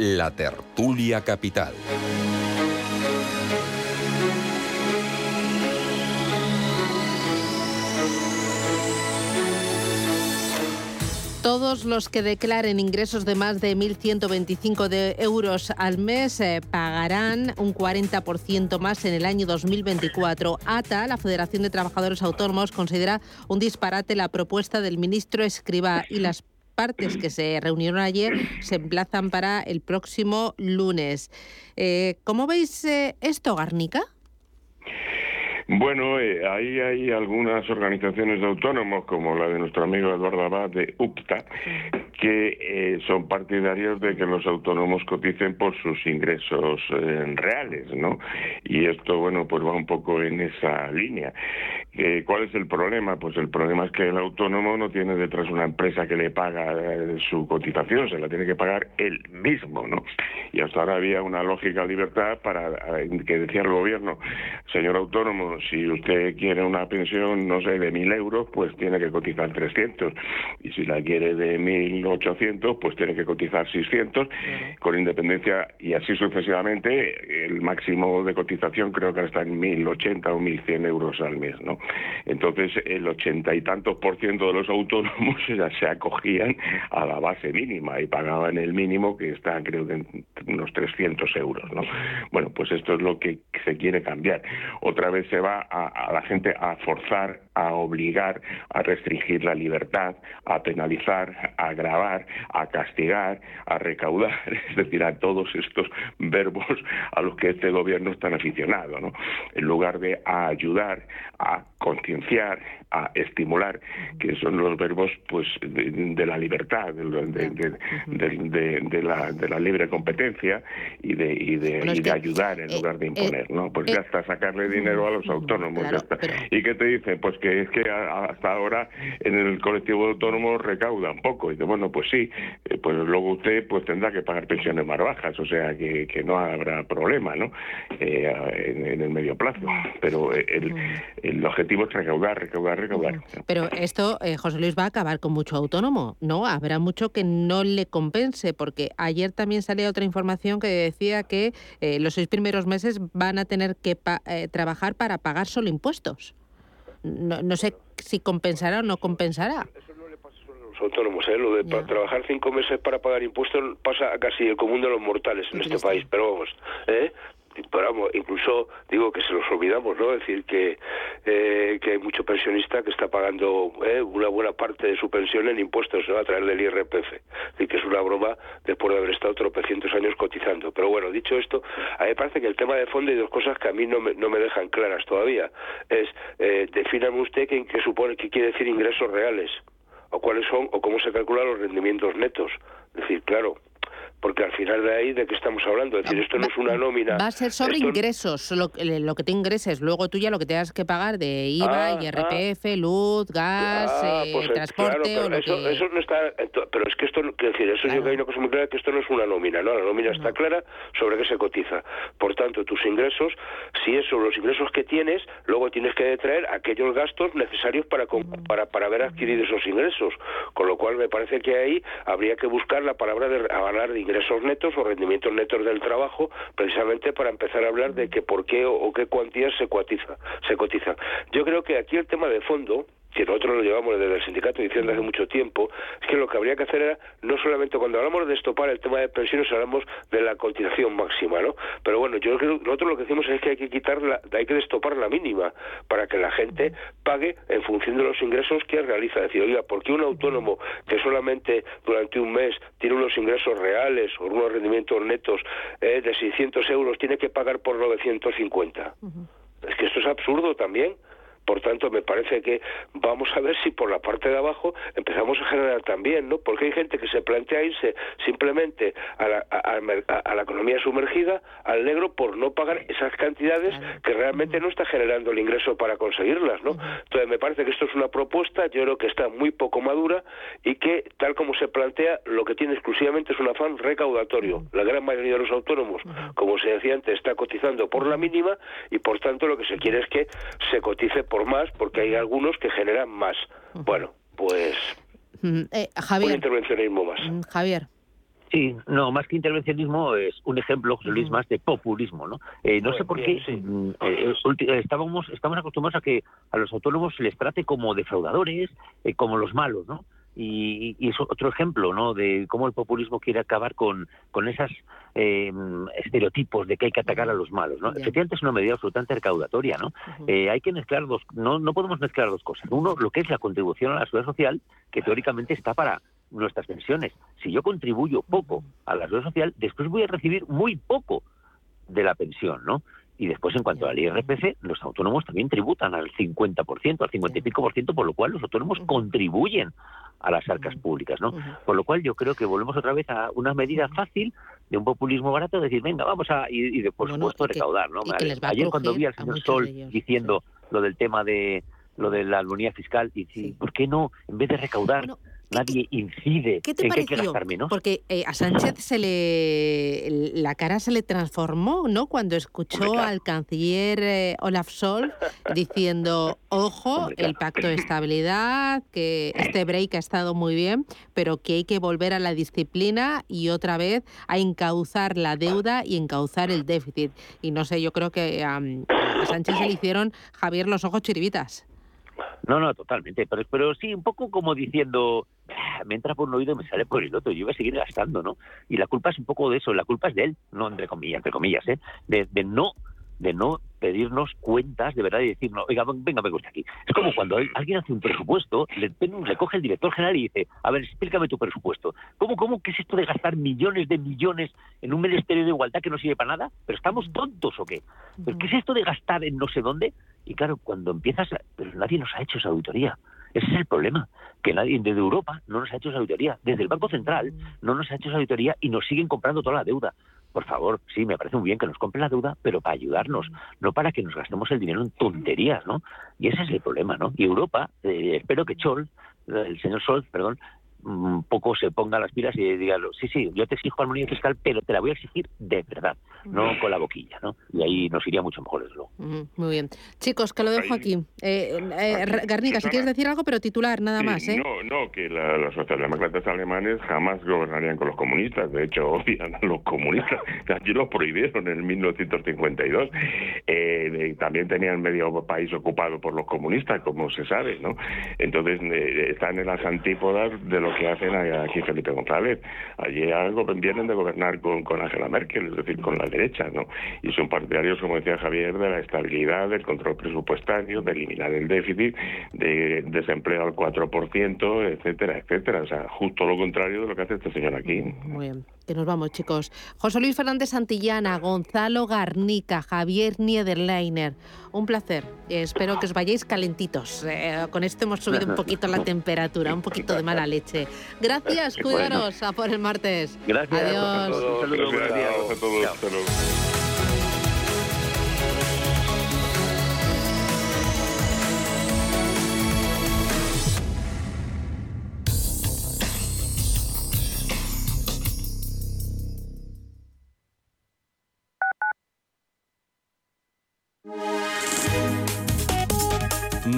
la tertulia capital. Todos los que declaren ingresos de más de 1.125 de euros al mes eh, pagarán un 40% más en el año 2024. ATA, la Federación de Trabajadores Autónomos, considera un disparate la propuesta del ministro Escribá y las partes que se reunieron ayer se emplazan para el próximo lunes. Eh, ¿Cómo veis eh, esto, Garnica? Bueno, eh, ahí hay algunas organizaciones de autónomos, como la de nuestro amigo Eduardo Abad de UPTA, que eh, son partidarios de que los autónomos coticen por sus ingresos eh, reales, ¿no? Y esto, bueno, pues va un poco en esa línea. ¿Cuál es el problema? Pues el problema es que el autónomo no tiene detrás una empresa que le paga su cotización, se la tiene que pagar él mismo, ¿no? Y hasta ahora había una lógica libertad para que decía el gobierno, señor autónomo, si usted quiere una pensión, no sé, de mil euros, pues tiene que cotizar 300. Y si la quiere de 1.800, pues tiene que cotizar 600, con independencia y así sucesivamente. El máximo de cotización creo que está en 1.080 o 1.100 euros al mes, ¿no? Entonces, el ochenta y tantos por ciento de los autónomos ya se acogían a la base mínima y pagaban el mínimo que está, creo que, en unos 300 euros, ¿no? Bueno, pues esto es lo que se quiere cambiar. Otra vez se va a, la gente a forzar, a obligar, a restringir la libertad, a penalizar, a grabar, a castigar, a recaudar, es decir, a todos estos verbos a los que este gobierno es tan aficionado, ¿no? En lugar de a ayudar, a concienciar, a estimular, que son los verbos pues de, la libertad, de, la, de la libre competencia y de, y de, ayudar en eh, lugar de imponer, eh, ¿no? Pues ya está sacarle dinero a los autónomos, ya está. ¿Y qué te dicen? Pues que es que hasta ahora en el colectivo autónomo recauda un poco. Y dice, bueno, pues sí, eh, pues luego usted pues tendrá que pagar pensiones más bajas, o sea que, que no habrá problema, ¿no? en, el medio plazo. Pero el, el objetivo es recaudar, recaudar, pero esto, eh, José Luis, va a acabar con mucho autónomo, ¿no? Habrá mucho que no le compense, porque ayer también salía otra información que decía que eh, los seis primeros meses van a tener que eh, trabajar para pagar solo impuestos. No, sé si compensará o no compensará los autónomos, ¿eh? Lo de trabajar cinco meses para pagar impuestos pasa a casi el común de los mortales en este país, pero vamos, ¿eh? Pero incluso digo que se nos olvidamos, ¿no? Es decir, que, eh, que hay mucho pensionista que está pagando eh, una buena parte de su pensión en impuestos a través del IRPF. y que es una broma después de haber estado tropecientos años cotizando. Pero bueno, dicho esto, a mí me parece que el tema de fondo hay dos cosas que a mí no me, no me dejan claras todavía. Es, eh, defíname usted qué, qué supone, qué quiere decir ingresos reales, o cuáles son, o cómo se calculan los rendimientos netos. Es decir, claro, porque al final de ahí de qué estamos hablando, es decir, esto no es una nómina. Va a ser sobre ingresos, lo, lo, que te ingreses, luego tú ya lo que tengas que pagar de IVA, ah, IRPF, ah. luz, gas, ah, eh, pues, transporte o lo eso, que... eso no está, pero es que esto, quiero decir, eso yo que hay una cosa muy clara que esto no es una nómina, ¿no? La nómina está clara sobre qué se cotiza. Por tanto, tus ingresos, si es sobre los ingresos que tienes, luego tienes que traer aquellos gastos necesarios para para para haber adquirido esos ingresos, con lo cual me parece que ahí habría que buscar la palabra de hablar de ingresos netos o rendimientos netos del trabajo, precisamente para empezar a hablar de que por qué o, qué cuantías se cotiza, se cotizan. Yo creo que aquí el tema de fondo que nosotros lo llevamos desde el sindicato diciendo hace mucho tiempo, es que lo que habría que hacer era, no solamente cuando hablamos de estopar el tema de pensiones, hablamos de la cotización máxima, ¿no? Pero bueno, yo creo que nosotros lo que decimos es que hay que quitarla, hay que destopar la mínima, para que la gente pague en función de los ingresos que realiza. Es decir, oiga, ¿por qué un autónomo que solamente durante un mes tiene unos ingresos reales o unos rendimientos netos eh, de 600 euros tiene que pagar por 950? Es que esto es absurdo también. Por tanto, me parece que vamos a ver si por la parte de abajo empezamos a generar también, ¿no? Porque hay gente que se plantea irse simplemente a la, a, la economía sumergida, al negro, por no pagar esas cantidades que realmente no está generando el ingreso para conseguirlas, ¿no? Entonces, me parece que esto es una propuesta, yo creo que está muy poco madura y que, tal como se plantea, lo que tiene exclusivamente es un afán recaudatorio. La gran mayoría de los autónomos, como se decía antes, está cotizando por la mínima y, por tanto, lo que se quiere es que se cotice por más porque hay algunos que generan más. Bueno, pues eh, Javier. un intervencionismo más. Javier. Sí, no, más que intervencionismo es un ejemplo, José Luis, más de populismo, ¿no? Eh, no sé por qué mm, eh, estábamos, estamos acostumbrados a que a los autónomos se les trate como defraudadores, como los malos, ¿no? Y, y, es otro ejemplo ¿no? de cómo el populismo quiere acabar con, con esos eh, estereotipos de que hay que atacar a los malos. ¿no? Efectivamente es una medida absolutamente recaudatoria. ¿no? Eh, hay que mezclar dos, no, no podemos mezclar dos cosas. Uno, lo que es la contribución a la seguridad social, que teóricamente está para nuestras pensiones. Si yo contribuyo poco a la seguridad social, después voy a recibir muy poco de la pensión, ¿no? Y después, en cuanto al IRPF, los autónomos también tributan al 50%, al 50 y pico por ciento, por lo cual los autónomos contribuyen a las arcas públicas, ¿no? Por lo cual yo creo que volvemos otra vez a una medida fácil de un populismo barato, decir, venga, vamos a, y, de, por supuesto, recaudar, ¿no? Ayer cuando vi al señor Sol diciendo lo del tema de lo de la armonía fiscal, y ¿por qué no, en vez de recaudar, nadie incide ¿Qué te en que gastar menos. Porque eh, a Sánchez se le la cara se le transformó, ¿no? Cuando escuchó al canciller eh, Olaf Scholz diciendo, ojo, el pacto de estabilidad, que este break ha estado muy bien, pero que hay que volver a la disciplina y otra vez a encauzar la deuda y encauzar el déficit. Y no sé, yo creo que a Sánchez se le hicieron Javier los ojos chiribitas. No, no, totalmente. Pero, pero sí, un poco como diciendo, ah, me entra por un oído y me sale por el otro. Yo iba a seguir gastando, ¿no? Y la culpa es un poco de eso. La culpa es de él, no entre comillas, entre comillas, ¿eh? De, de no de no pedirnos cuentas de verdad y decirnos, oiga, venga, venga usted aquí. Es como cuando alguien hace un presupuesto, le coge el director general y dice, a ver, explícame tu presupuesto. ¿Cómo, cómo, qué es esto de gastar millones de millones en un ministerio de igualdad que no sirve para nada? ¿Pero estamos tontos o qué? ¿Qué es esto de gastar en no sé dónde? Y claro, cuando empiezas, pero nadie nos ha hecho esa auditoría. Ese es el problema, que nadie desde Europa no nos ha hecho esa auditoría, desde el Banco Central no nos ha hecho esa auditoría y nos siguen comprando toda la deuda por favor, sí, me parece muy bien que nos compren la deuda, pero para ayudarnos, no para que nos gastemos el dinero en tonterías, ¿no? Y ese es el problema, ¿no? Y Europa, eh, espero que Chol, el señor Scholz, perdón, un poco se ponga las pilas y diga, sí, sí, yo te exijo armonía fiscal, pero te la voy a exigir de verdad, no con la boquilla, ¿no? Y ahí nos iría mucho mejor eso. Muy bien. Chicos, que lo dejo aquí. Eh, eh, Garnica, si quieres decir algo, pero titular, nada más, ¿eh? No, no, que la, los socialdemócratas alemanes jamás gobernarían con los comunistas, de hecho odian a los comunistas, allí los prohibieron en 1952. Eh, también tenían medio país ocupado por los comunistas, como se sabe, ¿no? Entonces eh, están en las antípodas de lo que hacen aquí Felipe González. Allí algo vienen de gobernar con, con Angela Merkel, es decir, con la derecha, ¿no? Y son partidarios, como decía Javier, de la estabilidad, del control presupuestario, de eliminar el déficit, de desempleo al 4%, etcétera, etcétera. O sea, justo lo contrario de lo que hace este señor aquí. Muy bien. Que nos vamos, chicos. José Luis Fernández Santillana, Gonzalo Garnica, Javier Niederleiner. Un placer. Espero que os vayáis calentitos. Eh, con esto hemos subido un poquito la temperatura, un poquito de mala leche. Gracias, cuidaros. A por el martes. Gracias. Adiós. Un saludo, buenos días. Chao.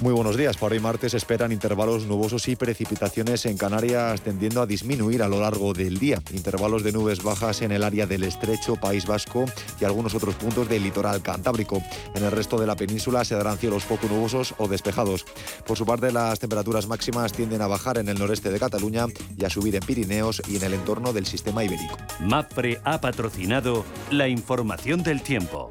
Muy buenos días. Para hoy martes esperan intervalos nubosos y precipitaciones en Canarias tendiendo a disminuir a lo largo del día. Intervalos de nubes bajas en el área del estrecho País Vasco y algunos otros puntos del litoral cantábrico. En el resto de la península se darán cielos poco nubosos o despejados. Por su parte, las temperaturas máximas tienden a bajar en el noreste de Cataluña y a subir en Pirineos y en el entorno del sistema ibérico. MAPRE ha patrocinado la información del tiempo.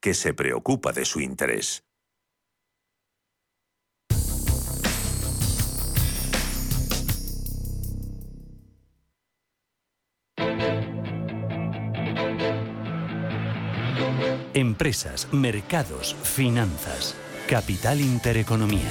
que se preocupa de su interés. Empresas, mercados, finanzas. Capital Intereconomía.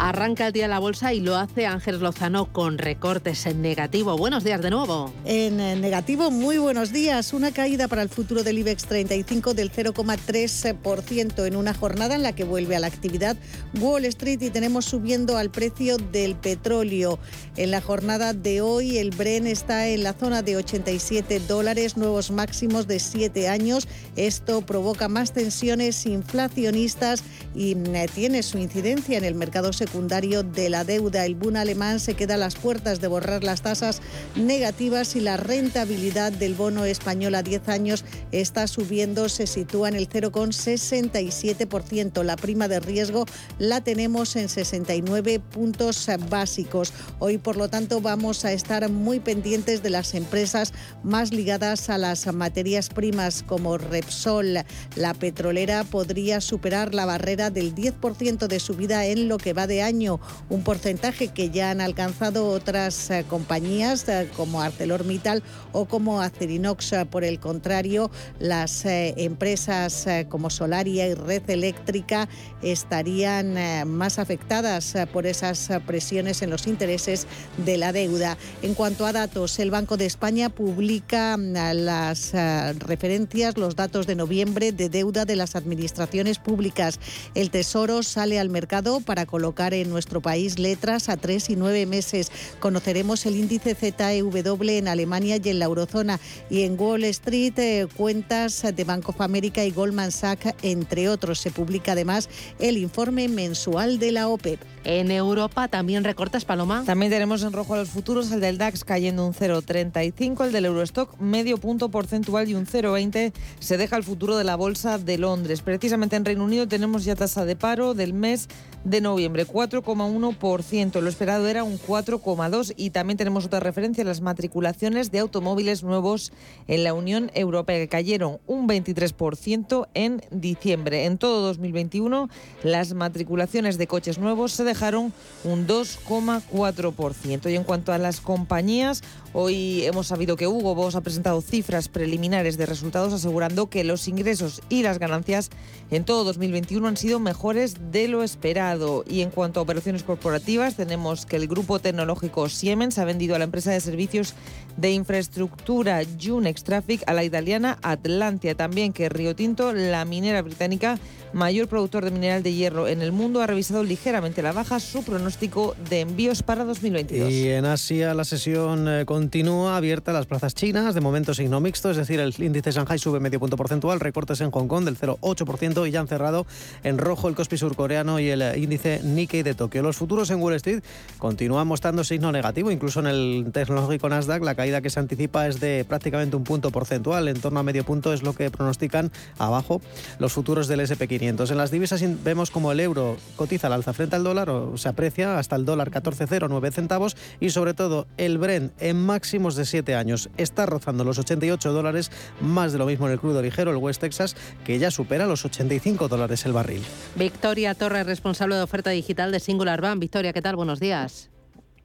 Arranca el día de la bolsa y lo hace Ángel Lozano con recortes en negativo. Buenos días de nuevo. En eh, negativo, muy buenos días. Una caída para el futuro del IBEX 35 del 0,3% en una jornada en la que vuelve a la actividad Wall Street y tenemos subiendo al precio del petróleo. En la jornada de hoy el Bren está en la zona de 87 dólares, nuevos máximos de 7 años. Esto provoca más tensiones inflacionistas y eh, tiene su incidencia en el mercado secundario secundario de la deuda. El Bund alemán se queda a las puertas de borrar las tasas negativas y la rentabilidad del bono español a 10 años está subiendo, se sitúa en el 0,67%. La prima de riesgo la tenemos en 69 puntos básicos. Hoy, por lo tanto, vamos a estar muy pendientes de las empresas más ligadas a las materias primas como Repsol. La petrolera podría superar la barrera del 10% de subida en lo que va de año, un porcentaje que ya han alcanzado otras eh, compañías eh, como ArcelorMittal o como Acerinox. Por el contrario, las eh, empresas como Solaria y Red Eléctrica estarían más afectadas por esas presiones en los intereses de la deuda. En cuanto a datos, el Banco de España publica mm, las referencias, los datos de noviembre de deuda de las administraciones públicas. El Tesoro sale al mercado para colocar en nuestro país letras a tres y nueve meses. Conoceremos el índice ZEW en Alemania y en la eurozona. Y en Wall Street, eh, cuentas de Bank of America y Goldman Sachs, entre otros. Se publica además el informe mensual de la OPEP. En Europa también recortas, Paloma. También tenemos en rojo a los futuros, el del DAX cayendo un 0,35, el del Eurostock medio punto porcentual y un 0,20 se deja el futuro de la bolsa de Londres. Precisamente en Reino Unido tenemos ya tasa de paro del mes de noviembre, 4,1%. Lo esperado era un 4,2% y también tenemos otra referencia, las matriculaciones de automóviles nuevos en la Unión Europea, que cayeron un 23% en diciembre. En todo 2021, las matriculaciones de coches nuevos se dejaron un 2,4%. Y en cuanto a las compañías, hoy hemos sabido que Hugo Boss ha presentado cifras preliminares de resultados asegurando que los ingresos y las ganancias en todo 2021 han sido mejores de lo esperado. Y en cuanto a operaciones corporativas, tenemos que el grupo tecnológico Siemens ha vendido a la empresa de servicios de infraestructura Junex Traffic a la italiana Atlantia. También que Río Tinto, la minera británica, mayor productor de mineral de hierro en el mundo, ha revisado ligeramente la baja su pronóstico de envíos para 2022. Y en Asia la sesión eh, continúa abierta a las plazas chinas, de momento signo mixto, es decir, el índice Shanghai sube medio punto porcentual, recortes en Hong Kong del 0,8% y ya han cerrado en rojo el Kospi surcoreano y el eh, índice Nikkei de Tokio. Los futuros en Wall Street continúan mostrando signo negativo, incluso en el tecnológico Nasdaq la caída que se anticipa es de prácticamente un punto porcentual, en torno a medio punto es lo que pronostican abajo los futuros del SP500. En las divisas vemos como el euro cotiza al alza frente al dólar o se aprecia hasta el dólar 14,09 centavos y sobre todo el Brent en máximos de 7 años está rozando los 88 dólares, más de lo mismo en el crudo ligero, el West Texas, que ya supera los 85 dólares el barril. Victoria Torres, responsable de oferta digital de Singular Bank. Victoria, ¿qué tal? Buenos días.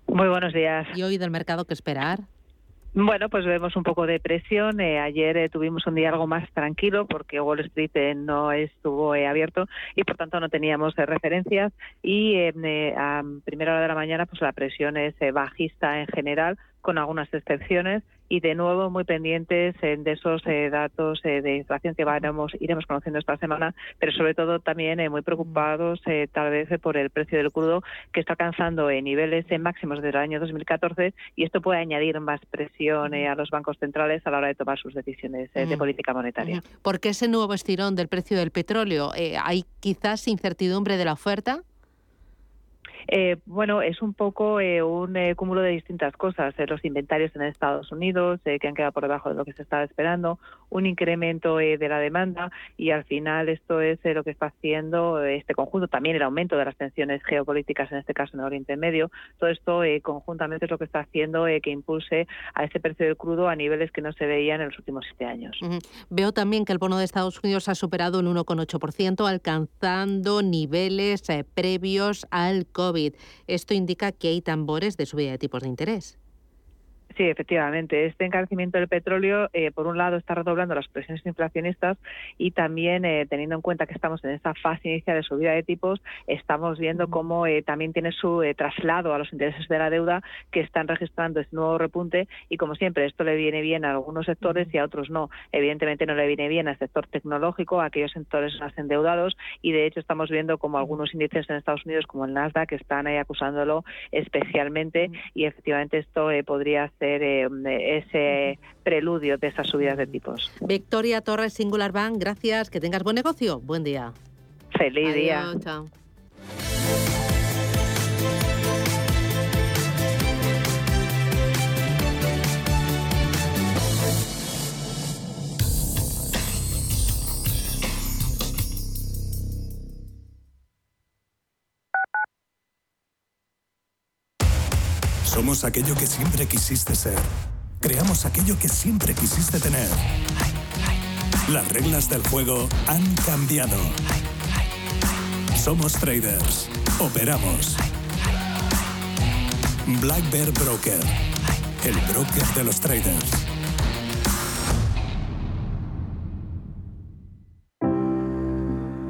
Muy buenos días. ¿Y hoy del mercado qué esperar? Bueno, pues vemos un poco de presión. Eh, ayer eh, tuvimos un día algo más tranquilo porque Wall Street eh, no estuvo abierto y por tanto no teníamos referencias. Y a primera hora de la mañana, pues la presión es bajista en general, con algunas excepciones y de nuevo muy pendientes de esos eh, datos eh, de inflación que varemos, iremos conociendo esta semana, pero sobre todo también eh, muy preocupados tal vez por el precio del crudo que está alcanzando niveles máximos desde el año 2014 y esto puede añadir más presión a los bancos centrales a la hora de tomar sus decisiones de política monetaria. ¿Por qué ese nuevo estirón del precio del petróleo? ¿Hay quizás incertidumbre de la oferta? Eh, bueno, es un poco eh, un eh, cúmulo de distintas cosas. los inventarios en Estados Unidos, que han quedado por debajo de lo que se estaba esperando, un incremento de la demanda y al final esto es lo que está haciendo este conjunto. También el aumento de las tensiones geopolíticas, en este caso en el Oriente Medio. Todo esto conjuntamente es lo que está haciendo que impulse a ese precio del crudo a niveles que no se veían en los últimos siete años. Veo también que el bono de Estados Unidos ha superado el 1,8%, alcanzando niveles previos al COVID. Esto indica que hay tambores de subida de tipos de interés. Sí, efectivamente. Este encarecimiento del petróleo, eh, por un lado, está redoblando las presiones inflacionistas y también, eh, teniendo en cuenta que estamos en esta fase inicial de subida de tipos, estamos viendo cómo eh, también tiene su traslado a los intereses de la deuda que están registrando este nuevo repunte y, como siempre, esto le viene bien a algunos sectores y a otros no. Evidentemente no le viene bien al sector tecnológico, a aquellos sectores más endeudados y, de hecho, estamos viendo como algunos índices en Estados Unidos, como el Nasdaq, que están ahí acusándolo especialmente y, efectivamente, esto podría ser eh, ese preludio de esas subidas de tipos. Victoria Torres, Singular Bank, gracias. Que tengas buen negocio. Buen día. Feliz día. Chao. Somos aquello que siempre quisiste ser. Creamos aquello que siempre quisiste tener. Las reglas del juego han cambiado. Somos traders. Operamos. Black Bear Broker. El broker de los traders.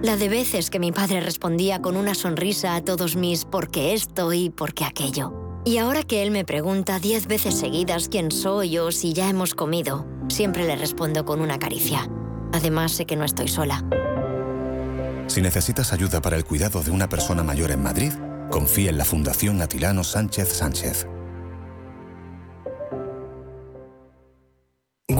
La de veces que mi padre respondía con una sonrisa a todos mis porque esto y porque aquello. Y ahora que él me pregunta diez veces seguidas quién soy o si ya hemos comido, siempre le respondo con una caricia. Además, sé que no estoy sola. Si necesitas ayuda para el cuidado de una persona mayor en Madrid, confía en la Fundación Atilano Sánchez Sánchez.